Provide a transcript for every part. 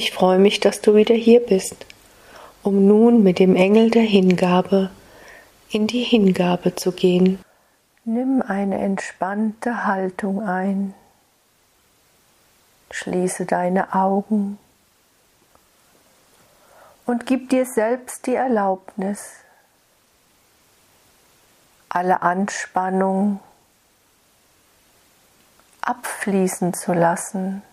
Ich freue mich, dass du wieder hier bist, um nun mit dem Engel der Hingabe in die Hingabe zu gehen. Nimm eine entspannte Haltung ein. Schließe deine Augen und gib dir selbst die Erlaubnis, alle Anspannung abfließen zu lassen.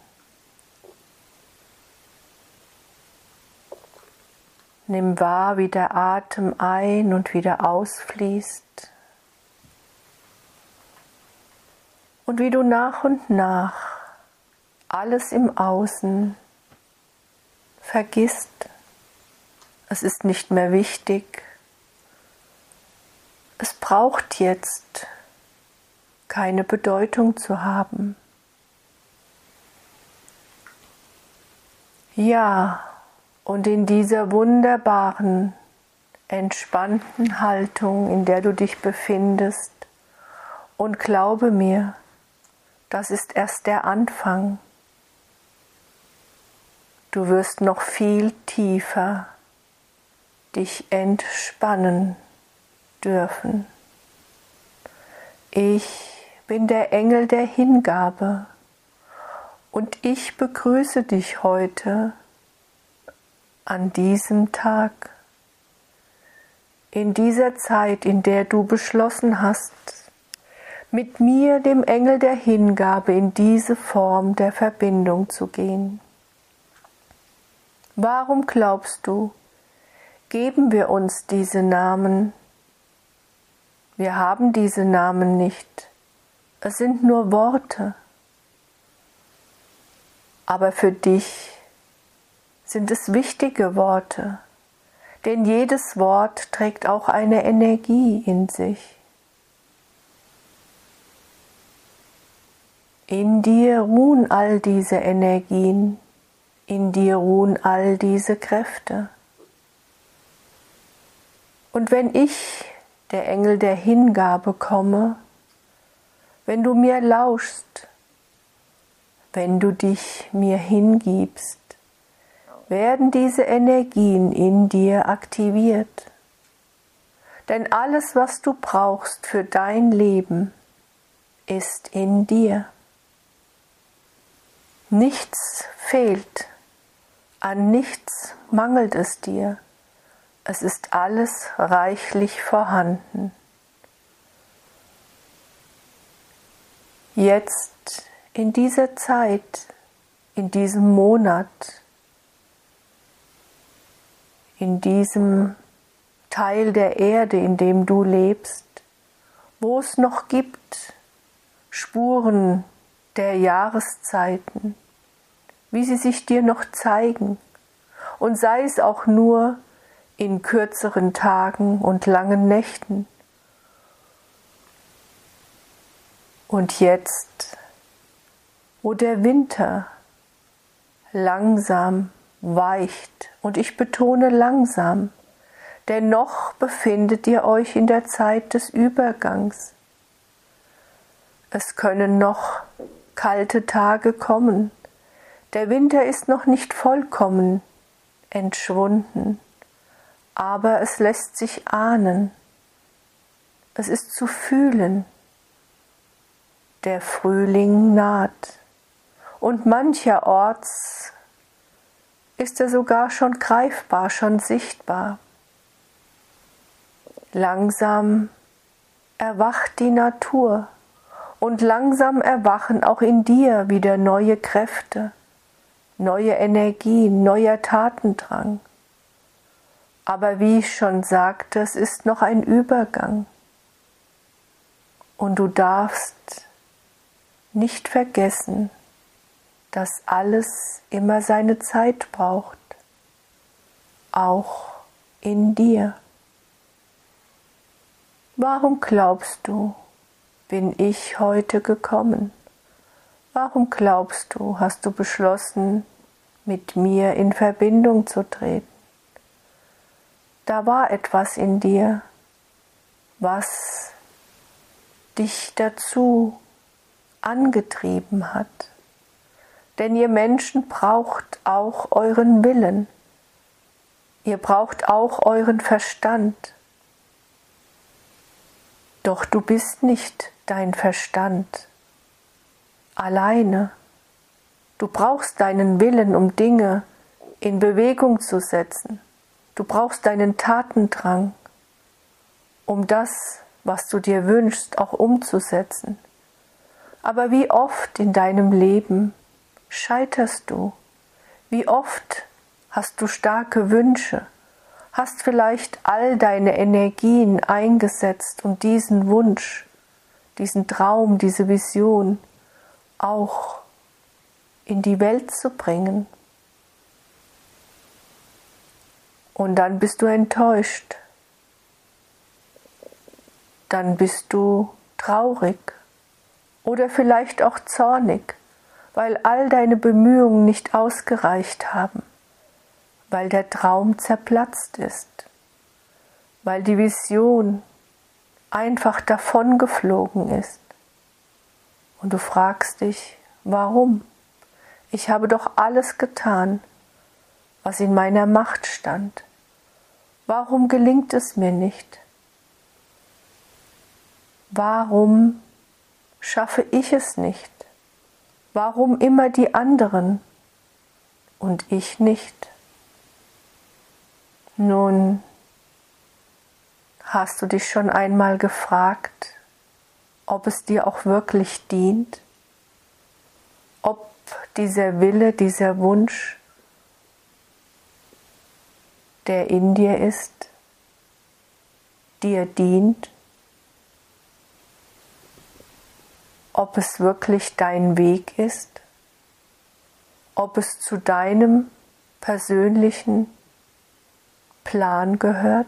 Nimm wahr, wie der Atem ein und wieder ausfließt. Und wie du nach und nach alles im Außen vergisst. Es ist nicht mehr wichtig. Es braucht jetzt keine Bedeutung zu haben. Ja, und in dieser wunderbaren, entspannten Haltung, in der du dich befindest, und glaube mir, das ist erst der Anfang. Du wirst noch viel tiefer dich entspannen dürfen. Ich bin der Engel der Hingabe und ich begrüße dich heute an diesem Tag, in dieser Zeit, in der du beschlossen hast, mit mir, dem Engel der Hingabe, in diese Form der Verbindung zu gehen. Warum glaubst du, geben wir uns diese Namen? Wir haben diese Namen nicht. Es sind nur Worte. Aber für dich sind es wichtige Worte, denn jedes Wort trägt auch eine Energie in sich. In dir ruhen all diese Energien, in dir ruhen all diese Kräfte. Und wenn ich, der Engel der Hingabe, komme, wenn du mir lauschst, wenn du dich mir hingibst, werden diese Energien in dir aktiviert. Denn alles, was du brauchst für dein Leben, ist in dir. Nichts fehlt, an nichts mangelt es dir. Es ist alles reichlich vorhanden. Jetzt in dieser Zeit, in diesem Monat, in diesem Teil der Erde, in dem du lebst, wo es noch gibt Spuren der Jahreszeiten, wie sie sich dir noch zeigen, und sei es auch nur in kürzeren Tagen und langen Nächten. Und jetzt, wo der Winter langsam weicht, und ich betone langsam, denn noch befindet ihr euch in der Zeit des Übergangs. Es können noch kalte Tage kommen, der Winter ist noch nicht vollkommen entschwunden, aber es lässt sich ahnen, es ist zu fühlen, der Frühling naht und mancherorts ist er sogar schon greifbar, schon sichtbar. Langsam erwacht die Natur und langsam erwachen auch in dir wieder neue Kräfte, neue Energien, neuer Tatendrang. Aber wie ich schon sagte, es ist noch ein Übergang. Und du darfst nicht vergessen, dass alles immer seine Zeit braucht, auch in dir. Warum glaubst du, bin ich heute gekommen? Warum glaubst du, hast du beschlossen, mit mir in Verbindung zu treten? Da war etwas in dir, was dich dazu angetrieben hat Denn ihr Menschen braucht auch euren Willen. Ihr braucht auch euren Verstand. Doch du bist nicht dein Verstand alleine. Du brauchst deinen Willen, um Dinge in Bewegung zu setzen. Du brauchst deinen Tatendrang, um das, was du dir wünschst, auch umzusetzen. Aber wie oft in deinem Leben scheiterst du? Wie oft hast du starke Wünsche? Hast vielleicht all deine Energien eingesetzt, um diesen Wunsch, diesen Traum, diese Vision auch in die Welt zu bringen. Und dann bist du enttäuscht. Dann bist du traurig oder vielleicht auch zornig, weil all deine Bemühungen nicht ausgereicht haben, weil der Traum zerplatzt ist, weil die Vision einfach davongeflogen ist. Und du fragst dich, warum? Ich habe doch alles getan, was in meiner Macht stand. Warum gelingt es mir nicht? Warum schaffe ich es nicht? Warum immer die anderen und ich nicht? Nun, hast du dich schon einmal gefragt, ob es dir auch wirklich dient? Ob dieser Wille, dieser Wunsch, der in dir ist, dir dient? Ob es wirklich dein Weg ist, ob es zu deinem persönlichen Plan gehört,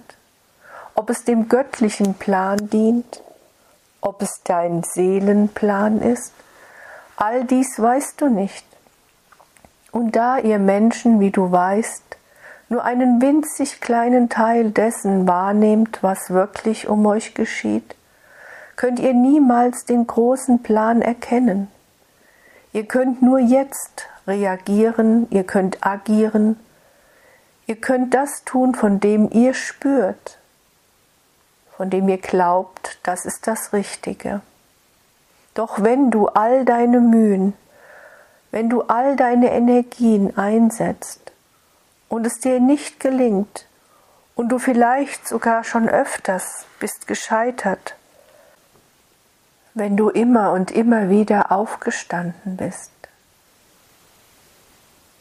ob es dem göttlichen Plan dient, ob es dein Seelenplan ist, all dies weißt du nicht. Und da ihr Menschen, wie du weißt, nur einen winzig kleinen Teil dessen wahrnehmt, was wirklich um euch geschieht, könnt ihr niemals den großen Plan erkennen. Ihr könnt nur jetzt reagieren, ihr könnt agieren, ihr könnt das tun, von dem ihr spürt, von dem ihr glaubt, das ist das Richtige. Doch wenn du all deine Mühen, wenn du all deine Energien einsetzt und es dir nicht gelingt und du vielleicht sogar schon öfters bist gescheitert, wenn du immer und immer wieder aufgestanden bist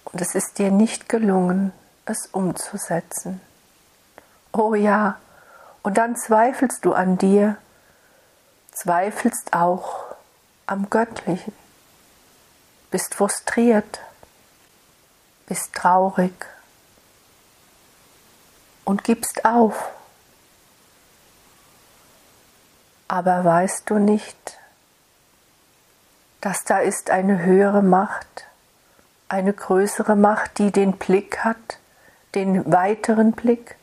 und es ist dir nicht gelungen, es umzusetzen. Oh ja, und dann zweifelst du an dir, zweifelst auch am Göttlichen, bist frustriert, bist traurig und gibst auf. Aber weißt du nicht, dass da ist eine höhere Macht, eine größere Macht, die den Blick hat, den weiteren Blick,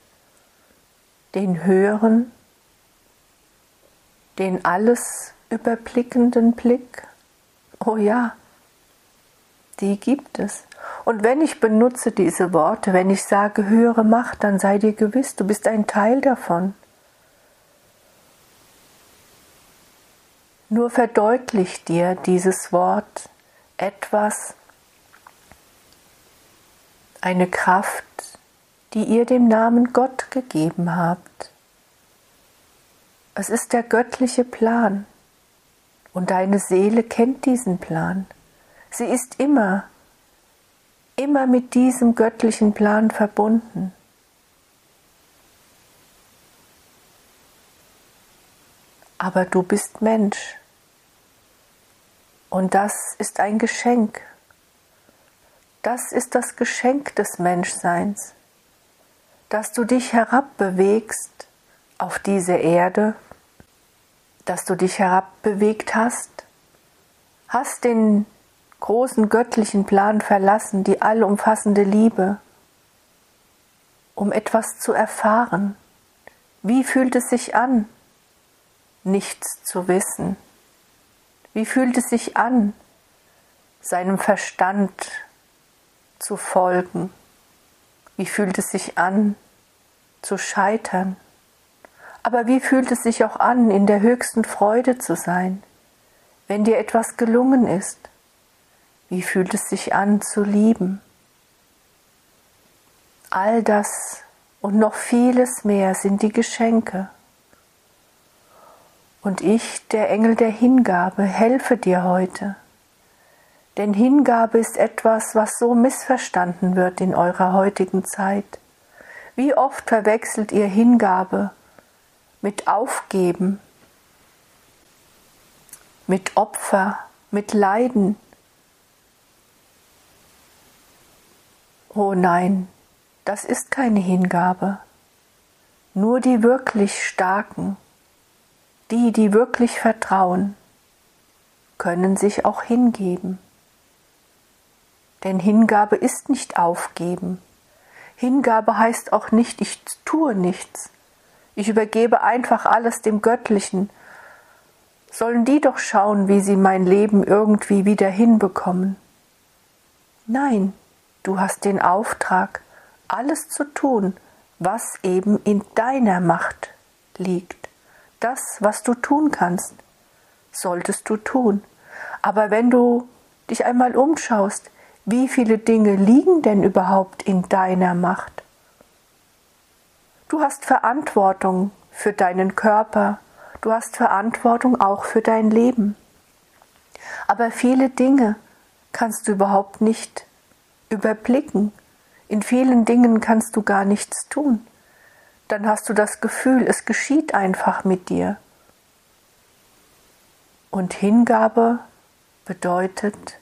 den höheren, den alles überblickenden Blick? Oh ja, die gibt es. Und wenn ich benutze diese Worte, wenn ich sage höhere Macht, dann sei dir gewiss, du bist ein Teil davon. Nur verdeutlicht dir dieses Wort etwas, eine Kraft, die ihr dem Namen Gott gegeben habt. Es ist der göttliche Plan und deine Seele kennt diesen Plan. Sie ist immer, immer mit diesem göttlichen Plan verbunden. Aber du bist Mensch. Und das ist ein Geschenk. Das ist das Geschenk des Menschseins, dass du dich herabbewegst auf diese Erde, dass du dich herabbewegt hast, hast den großen göttlichen Plan verlassen, die allumfassende Liebe, um etwas zu erfahren. Wie fühlt es sich an, nichts zu wissen? Wie fühlt es sich an, seinem Verstand zu folgen? Wie fühlt es sich an, zu scheitern? Aber wie fühlt es sich auch an, in der höchsten Freude zu sein, wenn dir etwas gelungen ist? Wie fühlt es sich an, zu lieben? All das und noch vieles mehr sind die Geschenke. Und ich, der Engel der Hingabe, helfe dir heute. Denn Hingabe ist etwas, was so missverstanden wird in eurer heutigen Zeit. Wie oft verwechselt ihr Hingabe mit Aufgeben, mit Opfer, mit Leiden. Oh nein, das ist keine Hingabe. Nur die wirklich Starken, die, die wirklich vertrauen, können sich auch hingeben. Denn Hingabe ist nicht aufgeben. Hingabe heißt auch nicht, ich tue nichts. Ich übergebe einfach alles dem Göttlichen. Sollen die doch schauen, wie sie mein Leben irgendwie wieder hinbekommen. Nein, du hast den Auftrag, alles zu tun, was eben in deiner Macht liegt. Das, was du tun kannst, solltest du tun. Aber wenn du dich einmal umschaust, wie viele Dinge liegen denn überhaupt in deiner Macht? Du hast Verantwortung für deinen Körper, du hast Verantwortung auch für dein Leben. Aber viele Dinge kannst du überhaupt nicht überblicken. In vielen Dingen kannst du gar nichts tun. Dann hast du das Gefühl, es geschieht einfach mit dir. Und Hingabe bedeutet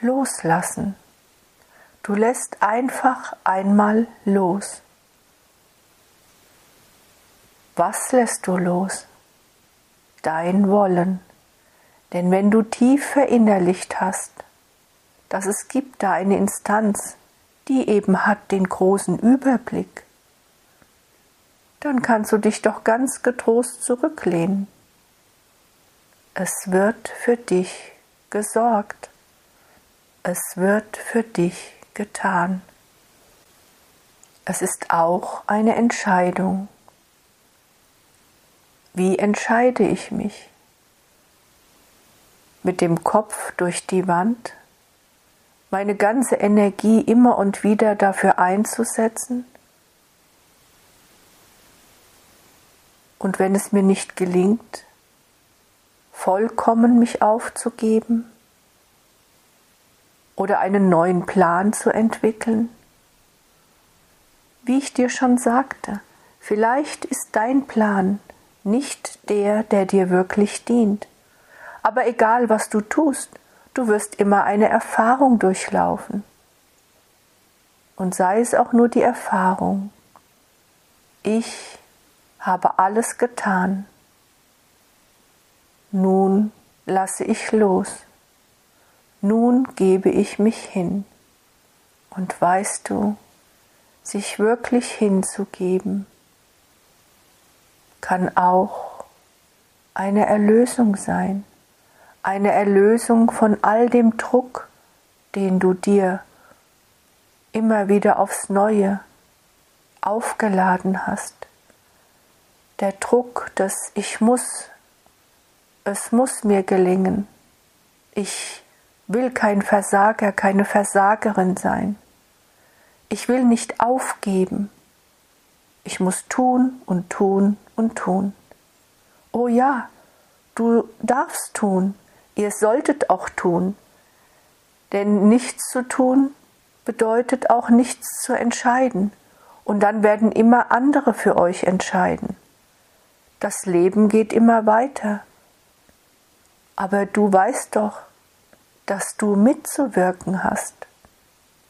loslassen. Du lässt einfach einmal los. Was lässt du los? Dein Wollen. Denn wenn du tief verinnerlicht hast, dass es gibt da eine Instanz, die eben hat den großen Überblick, dann kannst du dich doch ganz getrost zurücklehnen. Es wird für dich gesorgt. Es wird für dich getan. Es ist auch eine Entscheidung. Wie entscheide ich mich? Mit dem Kopf durch die Wand? Meine ganze Energie immer und wieder dafür einzusetzen? Und wenn es mir nicht gelingt, vollkommen mich aufzugeben oder einen neuen Plan zu entwickeln? Wie ich dir schon sagte, vielleicht ist dein Plan nicht der, der dir wirklich dient. Aber egal, was du tust, du wirst immer eine Erfahrung durchlaufen. Und sei es auch nur die Erfahrung, ich habe alles getan. Nun lasse ich los. Nun gebe ich mich hin. Und weißt du, sich wirklich hinzugeben, kann auch eine Erlösung sein, eine Erlösung von all dem Druck, den du dir immer wieder aufs neue aufgeladen hast. Der Druck, dass ich muss, es muss mir gelingen. Ich will kein Versager, keine Versagerin sein. Ich will nicht aufgeben. Ich muss tun und tun und tun. Oh ja, du darfst tun, ihr solltet auch tun, denn nichts zu tun bedeutet auch nichts zu entscheiden, und dann werden immer andere für euch entscheiden. Das Leben geht immer weiter. Aber du weißt doch, dass du mitzuwirken hast,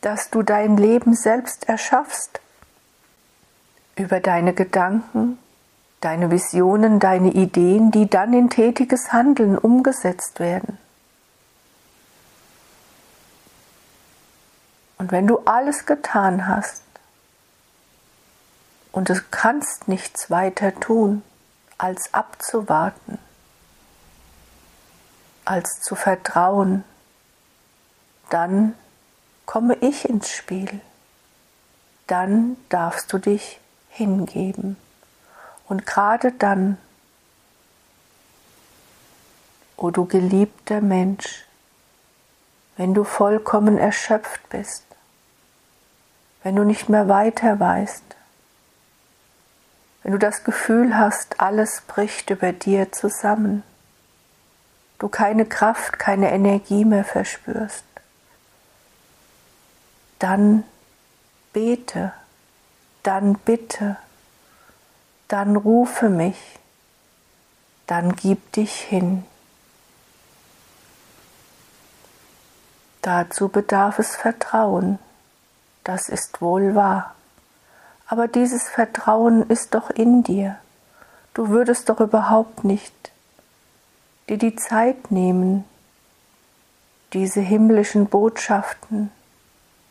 dass du dein Leben selbst erschaffst über deine Gedanken, deine Visionen, deine Ideen, die dann in tätiges Handeln umgesetzt werden. Und wenn du alles getan hast und du kannst nichts weiter tun, als abzuwarten, als zu vertrauen, dann komme ich ins Spiel. Dann darfst du dich hingeben. Und gerade dann, o du geliebter Mensch, wenn du vollkommen erschöpft bist, wenn du nicht mehr weiter weißt, wenn du das Gefühl hast, alles bricht über dir zusammen, du keine Kraft, keine Energie mehr verspürst, dann bete, dann bitte, dann rufe mich, dann gib dich hin. Dazu bedarf es Vertrauen, das ist wohl wahr. Aber dieses Vertrauen ist doch in dir. Du würdest doch überhaupt nicht dir die Zeit nehmen, diese himmlischen Botschaften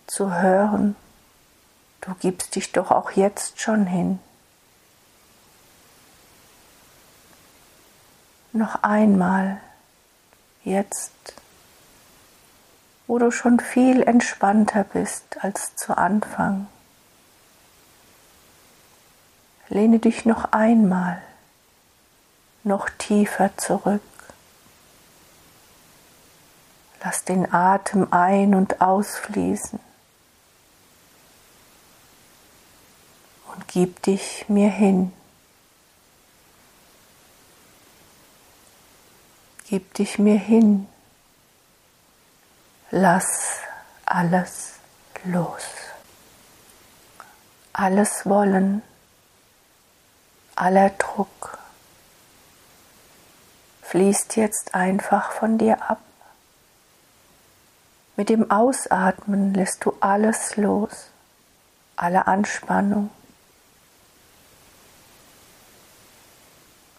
zu hören. Du gibst dich doch auch jetzt schon hin. Noch einmal, jetzt, wo du schon viel entspannter bist als zu Anfang. Lehne dich noch einmal noch tiefer zurück. Lass den Atem ein- und ausfließen. Und gib dich mir hin. Gib dich mir hin. Lass alles los. Alles Wollen aller Druck fließt jetzt einfach von dir ab. Mit dem Ausatmen lässt du alles los, alle Anspannung,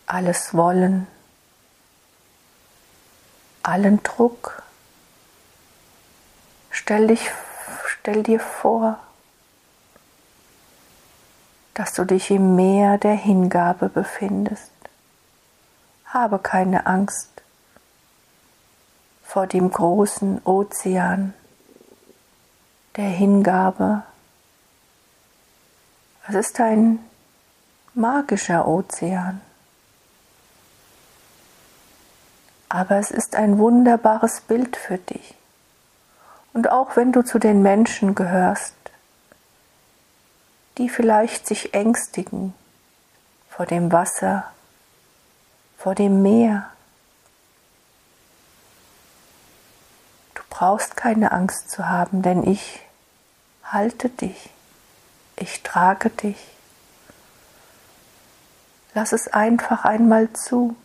alles Wollen, allen Druck. Stell dich, stell dir vor, dass du dich im Meer der Hingabe befindest. Habe keine Angst vor dem großen Ozean der Hingabe. Es ist ein magischer Ozean. Aber es ist ein wunderbares Bild für dich. Und auch wenn du zu den Menschen gehörst, die vielleicht sich ängstigen vor dem Wasser, vor dem Meer. Du brauchst keine Angst zu haben, denn ich halte dich, ich trage dich. Lass es einfach einmal zu.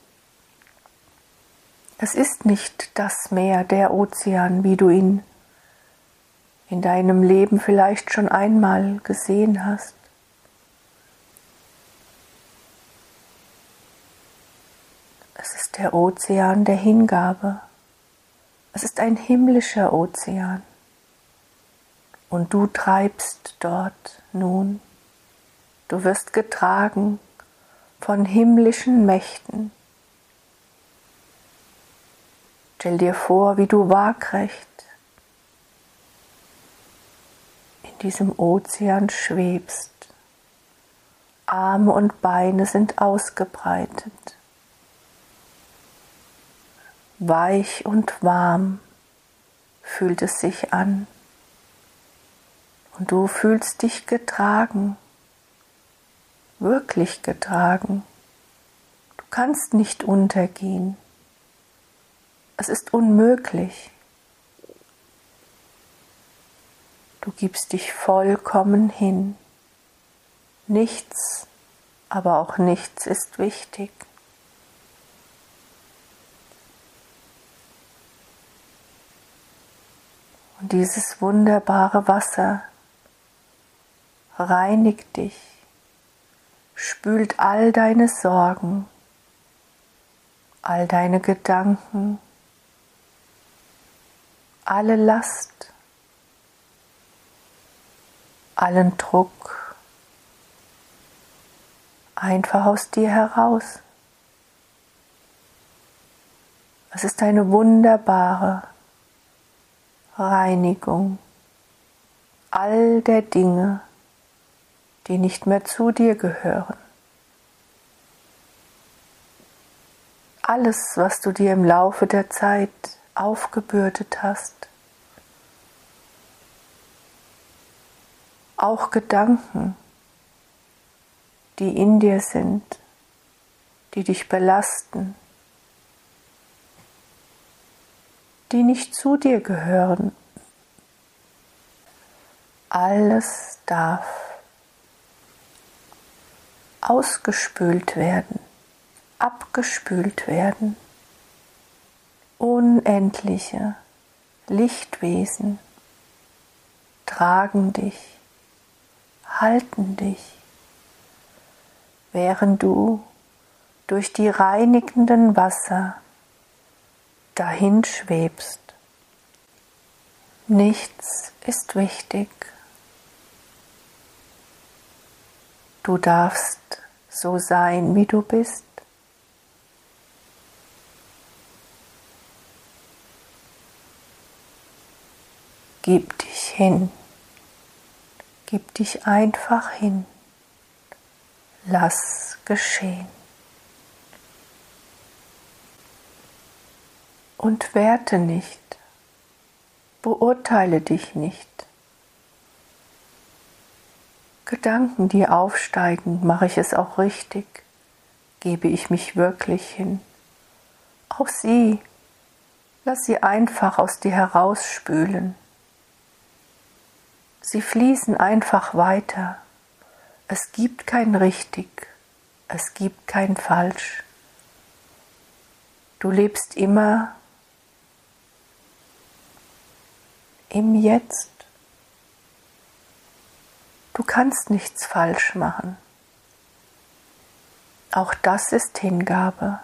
Es ist nicht das Meer, der Ozean, wie du ihn in deinem Leben vielleicht schon einmal gesehen hast. Es ist der Ozean der Hingabe. Es ist ein himmlischer Ozean. Und du treibst dort nun. Du wirst getragen von himmlischen Mächten. Stell dir vor, wie du waagrecht diesem Ozean schwebst. Arme und Beine sind ausgebreitet. Weich und warm fühlt es sich an. Und du fühlst dich getragen, wirklich getragen. Du kannst nicht untergehen. Es ist unmöglich. Du gibst dich vollkommen hin. Nichts, aber auch nichts ist wichtig. Und dieses wunderbare Wasser reinigt dich, spült all deine Sorgen, all deine Gedanken, alle Last allen Druck einfach aus dir heraus. Es ist eine wunderbare, Reinigung all der Dinge, die nicht mehr zu dir gehören. Alles, was du dir im Laufe der Zeit aufgebürdet hast, auch Gedanken, die in dir sind, die dich belasten, die nicht zu dir gehören. Alles darf ausgespült werden, abgespült werden. Unendliche Lichtwesen tragen dich, halten dich, während du durch die reinigenden Wasser dahin schwebst. Nichts ist wichtig. Du darfst so sein, wie du bist. Gib dich hin. Gib dich einfach hin. Lass geschehen. Und werte nicht, beurteile dich nicht. Gedanken, die aufsteigen, mache ich es auch richtig? Gebe ich mich wirklich hin? Auch sie, lass sie einfach aus dir herausspülen. Sie fließen einfach weiter. Es gibt kein richtig, es gibt kein falsch. Du lebst immer im Jetzt. Du kannst nichts falsch machen. Auch das ist Hingabe.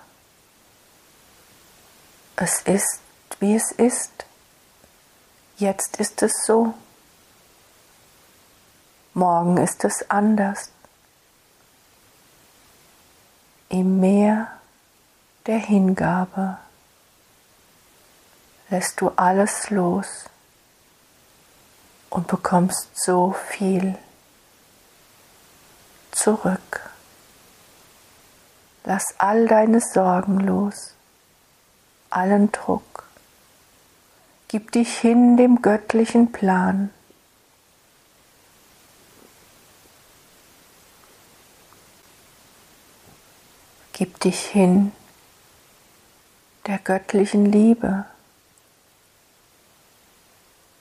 Es ist, wie es ist. Jetzt ist es so. Morgen ist es anders. Im Meer der Hingabe lässt du alles los und bekommst so viel zurück. Lass all deine Sorgen los, allen Druck. Gib dich hin dem göttlichen Plan. Gib dich hin der göttlichen Liebe.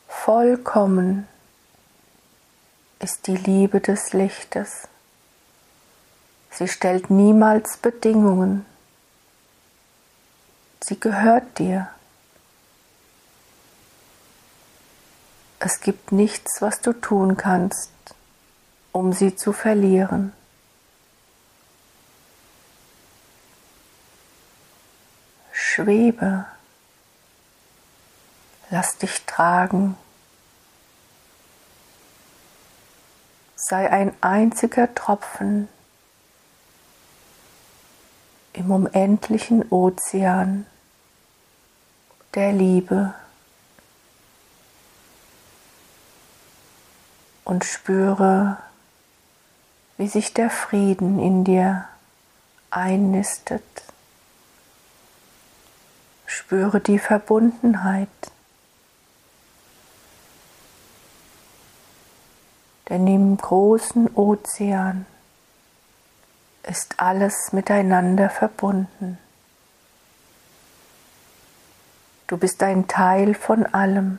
Vollkommen ist die Liebe des Lichtes. Sie stellt niemals Bedingungen. Sie gehört dir. Es gibt nichts, was du tun kannst, um sie zu verlieren. Schwebe, lass dich tragen. sei ein einziger Tropfen im unendlichen Ozean der Liebe und spüre, wie sich der Frieden in dir einnistet. Spüre die Verbundenheit Denn im großen Ozean ist alles miteinander verbunden. Du bist ein Teil von allem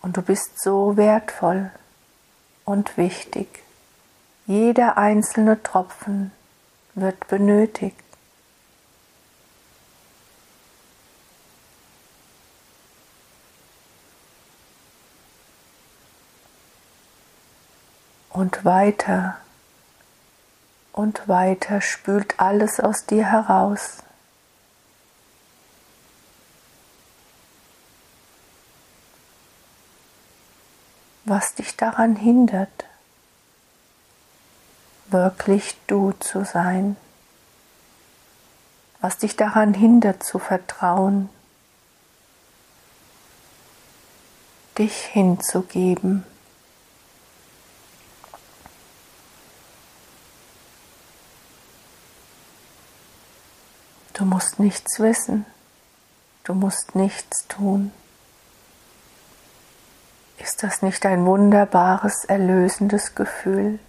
und du bist so wertvoll und wichtig. Jeder einzelne Tropfen wird benötigt. Und weiter und weiter spült alles aus dir heraus. Was dich daran hindert, wirklich du zu sein, was dich daran hindert zu vertrauen, dich hinzugeben. Du musst nichts wissen, du musst nichts tun. Ist das nicht ein wunderbares, erlösendes Gefühl?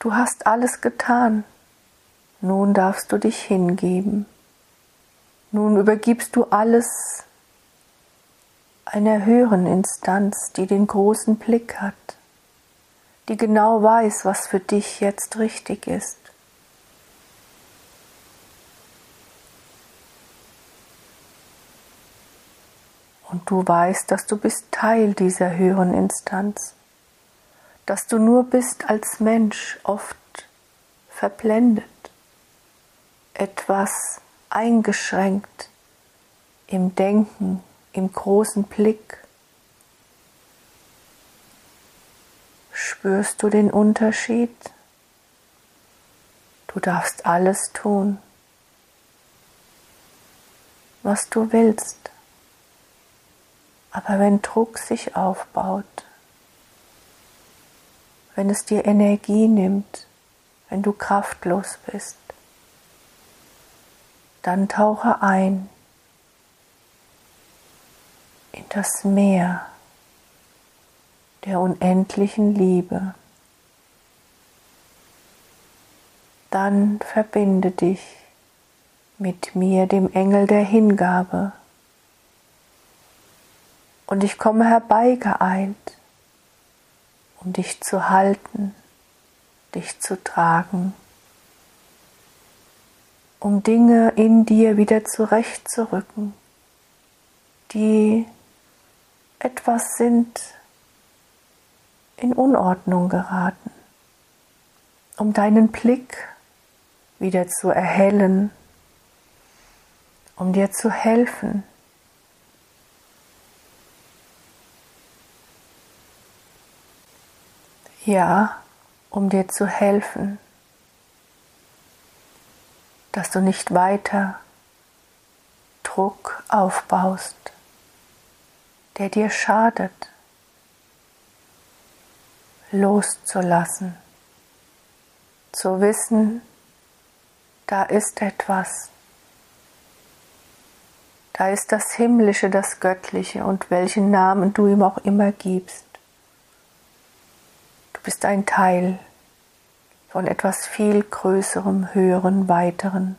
Du hast alles getan, nun darfst du dich hingeben. Nun übergibst du alles einer höheren Instanz, die den großen Blick hat, die genau weiß, was für dich jetzt richtig ist. Und du weißt, dass du bist Teil dieser höheren Instanz, dass du nur bist als Mensch oft verblendet, etwas eingeschränkt im Denken, im großen Blick. Spürst du den Unterschied? Du darfst alles tun, was du willst. Aber wenn Druck sich aufbaut, wenn es dir Energie nimmt, wenn du kraftlos bist, dann tauche ein in das Meer der unendlichen Liebe. Dann verbinde dich mit mir, dem Engel der Hingabe und ich komme herbeigeeilt, um dich zu halten, dich zu tragen, um Dinge in dir wieder zurechtzurücken, die etwas sind in Unordnung geraten, um deinen Blick wieder zu erhellen, um dir zu helfen, Ja, um dir zu helfen, dass du nicht weiter Druck aufbaust, der dir schadet, loszulassen, zu wissen, da ist etwas, da ist das Himmlische, das Göttliche und welchen Namen du ihm auch immer gibst bist ein Teil von etwas viel Größerem, Höheren, Weiteren.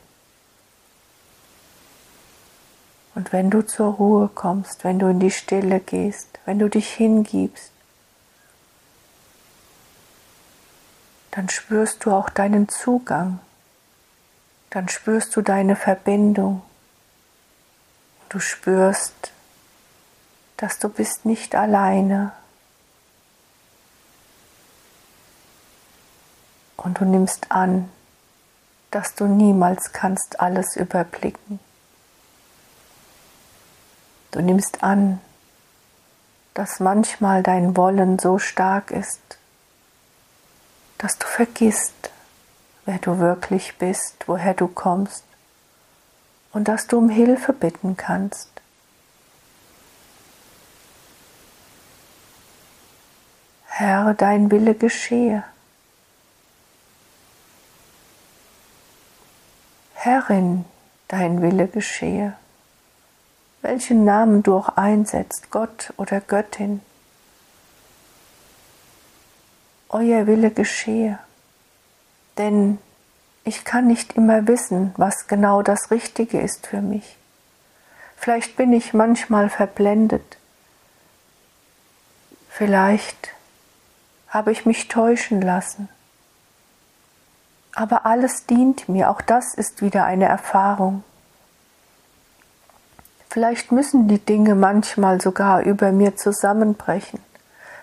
Und wenn du zur Ruhe kommst, wenn du in die Stille gehst, wenn du dich hingibst, dann spürst du auch deinen Zugang, dann spürst du deine Verbindung. Du spürst, dass du bist nicht alleine, Und du nimmst an, dass du niemals kannst alles überblicken. Du nimmst an, dass manchmal dein Wollen so stark ist, dass du vergisst, wer du wirklich bist, woher du kommst und dass du um Hilfe bitten kannst. Herr, dein Wille geschehe. Herrin, dein Wille geschehe. Welchen Namen du auch einsetzt, Gott oder Göttin. Euer Wille geschehe. Denn ich kann nicht immer wissen, was genau das Richtige ist für mich. Vielleicht bin ich manchmal verblendet. Vielleicht habe ich mich täuschen lassen. Aber alles dient mir, auch das ist wieder eine Erfahrung. Vielleicht müssen die Dinge manchmal sogar über mir zusammenbrechen.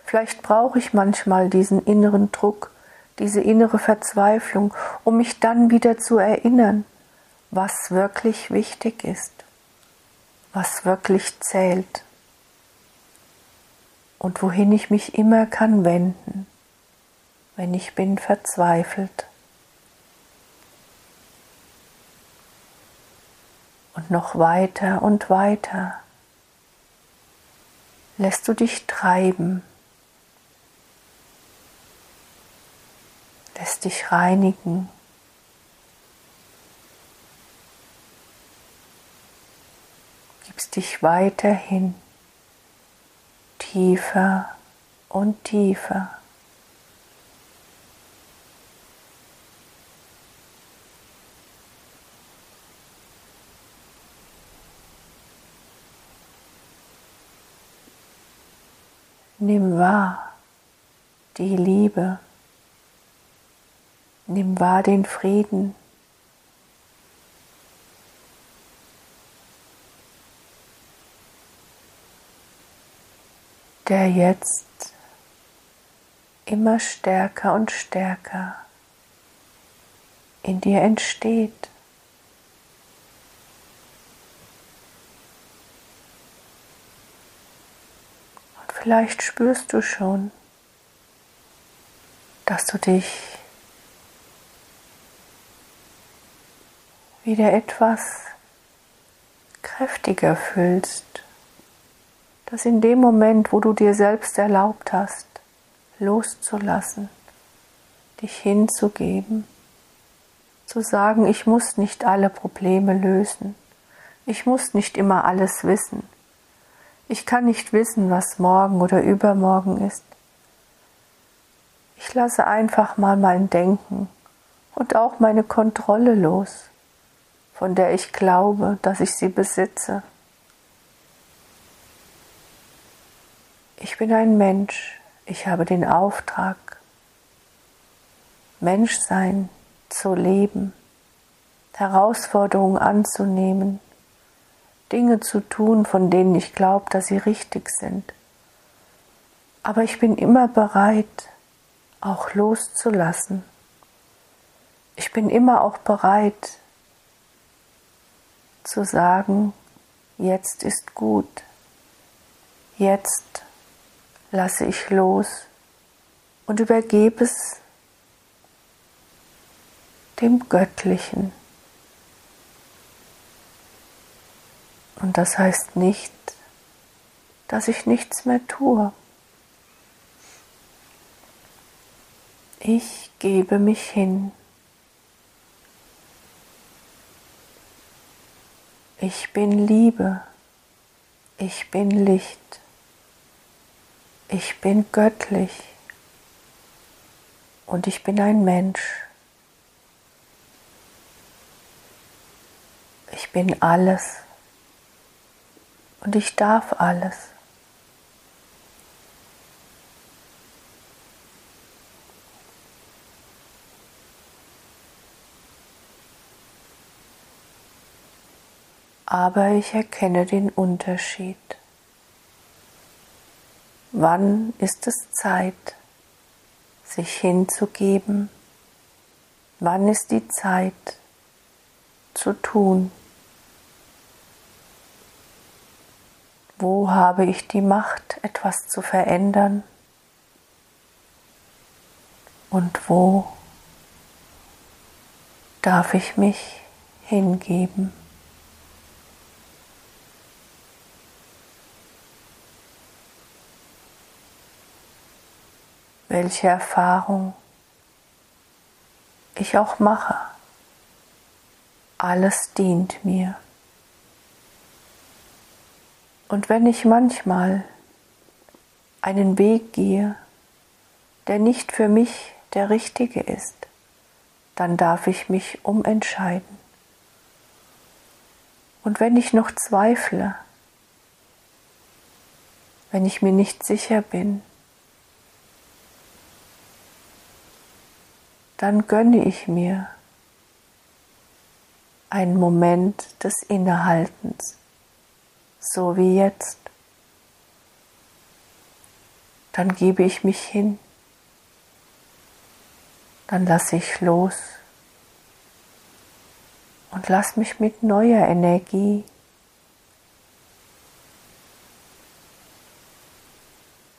Vielleicht brauche ich manchmal diesen inneren Druck, diese innere Verzweiflung, um mich dann wieder zu erinnern, was wirklich wichtig ist, was wirklich zählt und wohin ich mich immer kann wenden, wenn ich bin verzweifelt. Und noch weiter und weiter. lässt du dich treiben, lässt dich reinigen. Gibst dich weiterhin tiefer und tiefer. Nimm wahr die Liebe. Nimm wahr den Frieden. der jetzt immer stärker und stärker in dir entsteht. Vielleicht spürst du schon, dass du dich wieder etwas kräftiger fühlst, dass in dem Moment, wo du dir selbst erlaubt hast, loszulassen, dich hinzugeben, zu sagen, ich muss nicht alle Probleme lösen, ich muss nicht immer alles wissen, ich kann nicht wissen, was morgen oder übermorgen ist. Ich lasse einfach mal mein Denken und auch meine Kontrolle los, von der ich glaube, dass ich sie besitze. Ich bin ein Mensch, ich habe den Auftrag, Menschsein zu leben, Herausforderungen anzunehmen, Dinge zu tun, von denen ich glaube, dass sie richtig sind. Aber ich bin immer bereit, auch loszulassen. Ich bin immer auch bereit zu sagen, jetzt ist gut, jetzt lasse ich los und übergebe es dem Göttlichen. Und das heißt nicht, dass ich nichts mehr tue. Ich gebe mich hin. Ich bin Liebe. Ich bin Licht. Ich bin göttlich. Und ich bin ein Mensch. Ich bin alles und ich darf alles. Aber ich erkenne den Unterschied. Wann ist es Zeit, sich hinzugeben? Wann ist die Zeit zu tun? Wo habe ich die Macht, etwas zu verändern? Und wo darf ich mich hingeben? Welche Erfahrung ich auch mache, alles dient mir. Und wenn ich manchmal einen Weg gehe, der nicht für mich der richtige ist, dann darf ich mich umentscheiden. Und wenn ich noch zweifle, wenn ich mir nicht sicher bin, dann gönne ich mir einen Moment des Innehaltens so wie jetzt. Dann gebe ich mich hin, dann lasse ich los und lass mich mit neuer Energie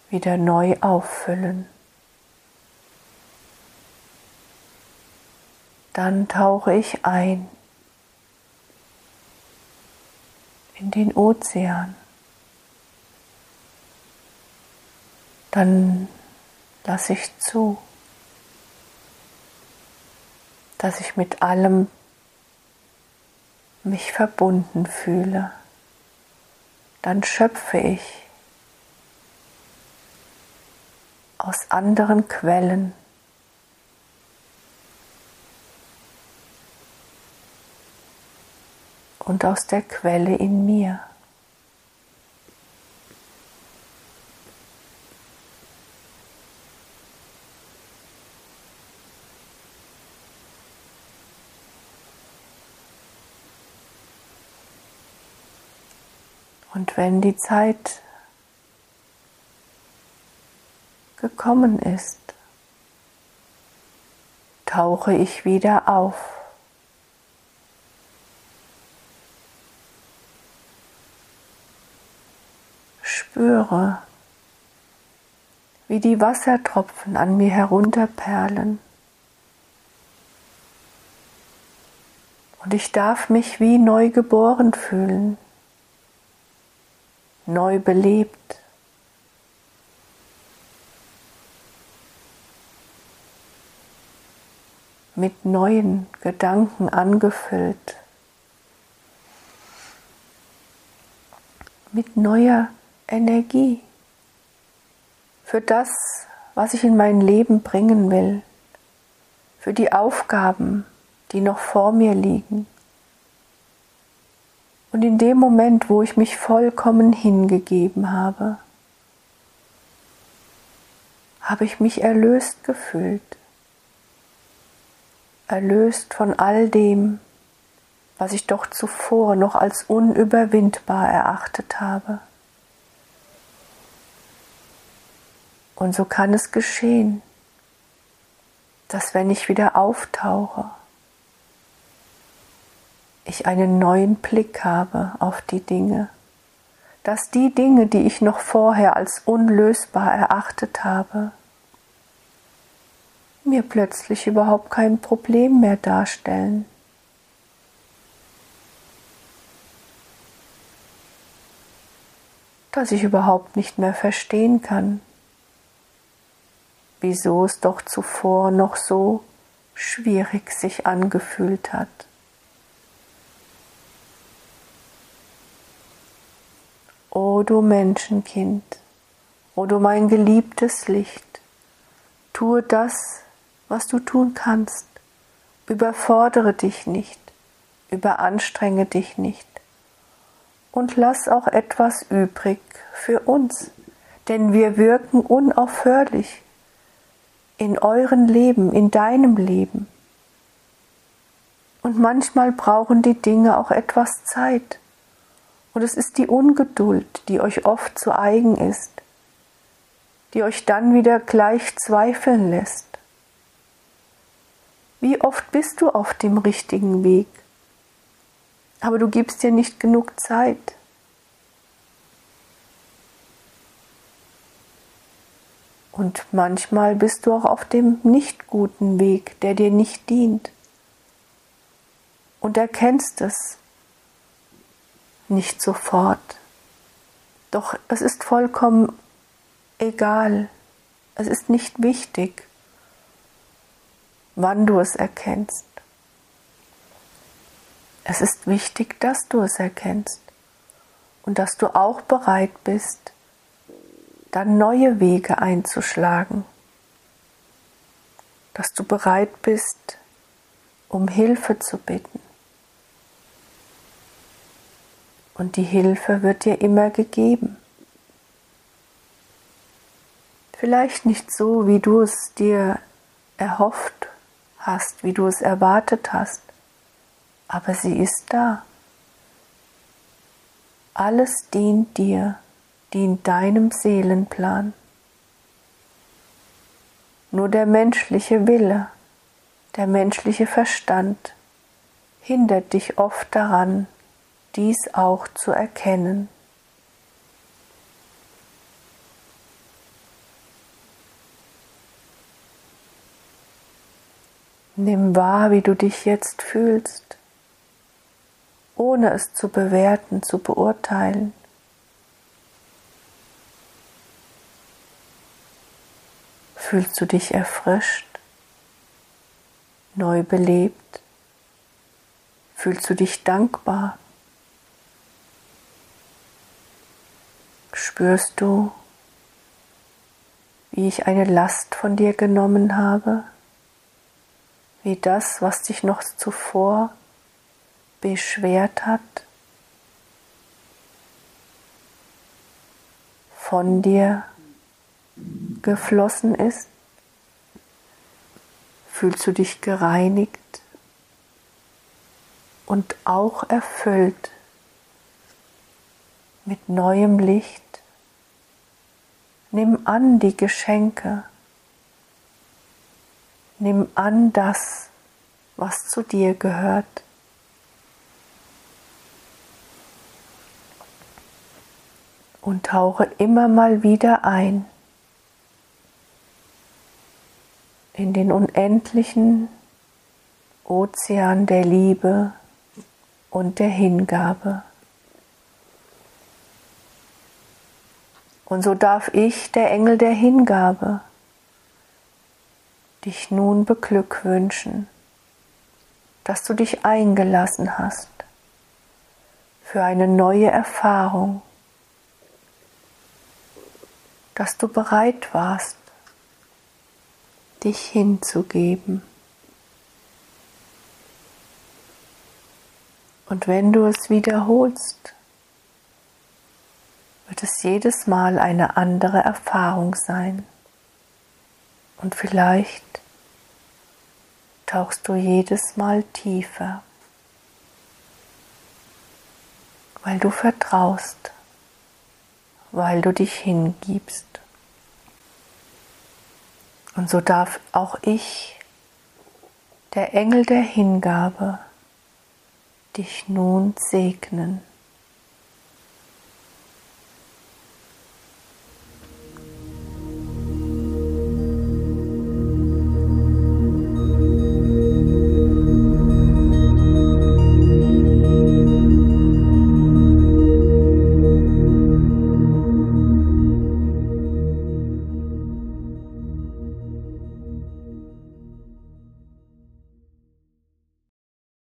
wieder neu auffüllen. Dann tauche ich ein in den Ozean. dann lasse ich zu, dass ich mit allem mich verbunden fühle. Dann schöpfe ich aus anderen Quellen. Und aus der Quelle in mir. Und wenn die Zeit gekommen ist, tauche ich wieder auf. Spüre, wie die Wassertropfen an mir herunterperlen. Und ich darf mich wie neu geboren fühlen neu belebt. mit neuen Gedanken angefüllt, mit neuer Energie für das, was ich in mein Leben bringen will, für die Aufgaben, die noch vor mir liegen. Und in dem Moment, wo ich mich vollkommen hingegeben habe, habe ich mich erlöst gefühlt. Erlöst von all dem, was ich doch zuvor noch als unüberwindbar erachtet habe. Und so kann es geschehen, dass wenn ich wieder auftauche, ich einen neuen Blick habe auf die Dinge, dass die Dinge, die ich noch vorher als unlösbar erachtet habe, mir plötzlich überhaupt kein Problem mehr darstellen. Dass ich überhaupt nicht mehr verstehen kann, wieso es doch zuvor noch so schwierig sich angefühlt hat. O du Menschenkind, o du mein geliebtes Licht, tue das, was du tun kannst. Überfordere dich nicht, überanstrenge dich nicht und lass auch etwas übrig für uns, denn wir wirken unaufhörlich in euren Leben, in deinem Leben. Und manchmal brauchen die Dinge auch etwas Zeit. Und es ist die Ungeduld, die euch oft zu eigen ist, die euch dann wieder gleich zweifeln lässt. Wie oft bist du auf dem richtigen Weg, aber du gibst dir nicht genug Zeit. Und manchmal bist du auch auf dem nicht guten Weg, der dir nicht dient. Und erkennst es nicht sofort. Doch es ist vollkommen egal, es ist nicht wichtig, wann du es erkennst. Es ist wichtig, dass du es erkennst und dass du auch bereit bist, dann neue Wege einzuschlagen, dass du bereit bist, um Hilfe zu bitten. und die Hilfe wird dir immer gegeben. Vielleicht nicht so, wie du es dir erhofft hast, wie du es erwartet hast, aber sie ist da. Alles dient dir, dient deinem Seelenplan. Nur der menschliche Wille, der menschliche Verstand hindert dich oft daran, dies auch zu erkennen. Nimm wahr, wie du dich jetzt fühlst, ohne es zu bewerten, zu beurteilen. Fühlst du dich erfrischt, neu belebt? Fühlst du dich dankbar? Spürst du, wie ich eine Last von dir genommen habe? Wie das, was dich noch zuvor beschwert hat, von dir geflossen ist? Fühlst du dich gereinigt und auch erfüllt mit neuem Licht? Nimm an die Geschenke. Nimm an das, was zu dir gehört. Und tauche immer mal wieder ein in den unendlichen Ozean der Liebe und der Hingabe. Und so darf ich, der Engel der Hingabe, dich nun beglückwünschen, dass du dich eingelassen hast für eine neue Erfahrung, dass du bereit warst, dich hinzugeben. Und wenn du es wiederholst, wird es jedes Mal eine andere Erfahrung sein. Und vielleicht tauchst du jedes Mal tiefer, weil du vertraust, weil du dich hingibst. Und so darf auch ich, der Engel der Hingabe, dich nun segnen.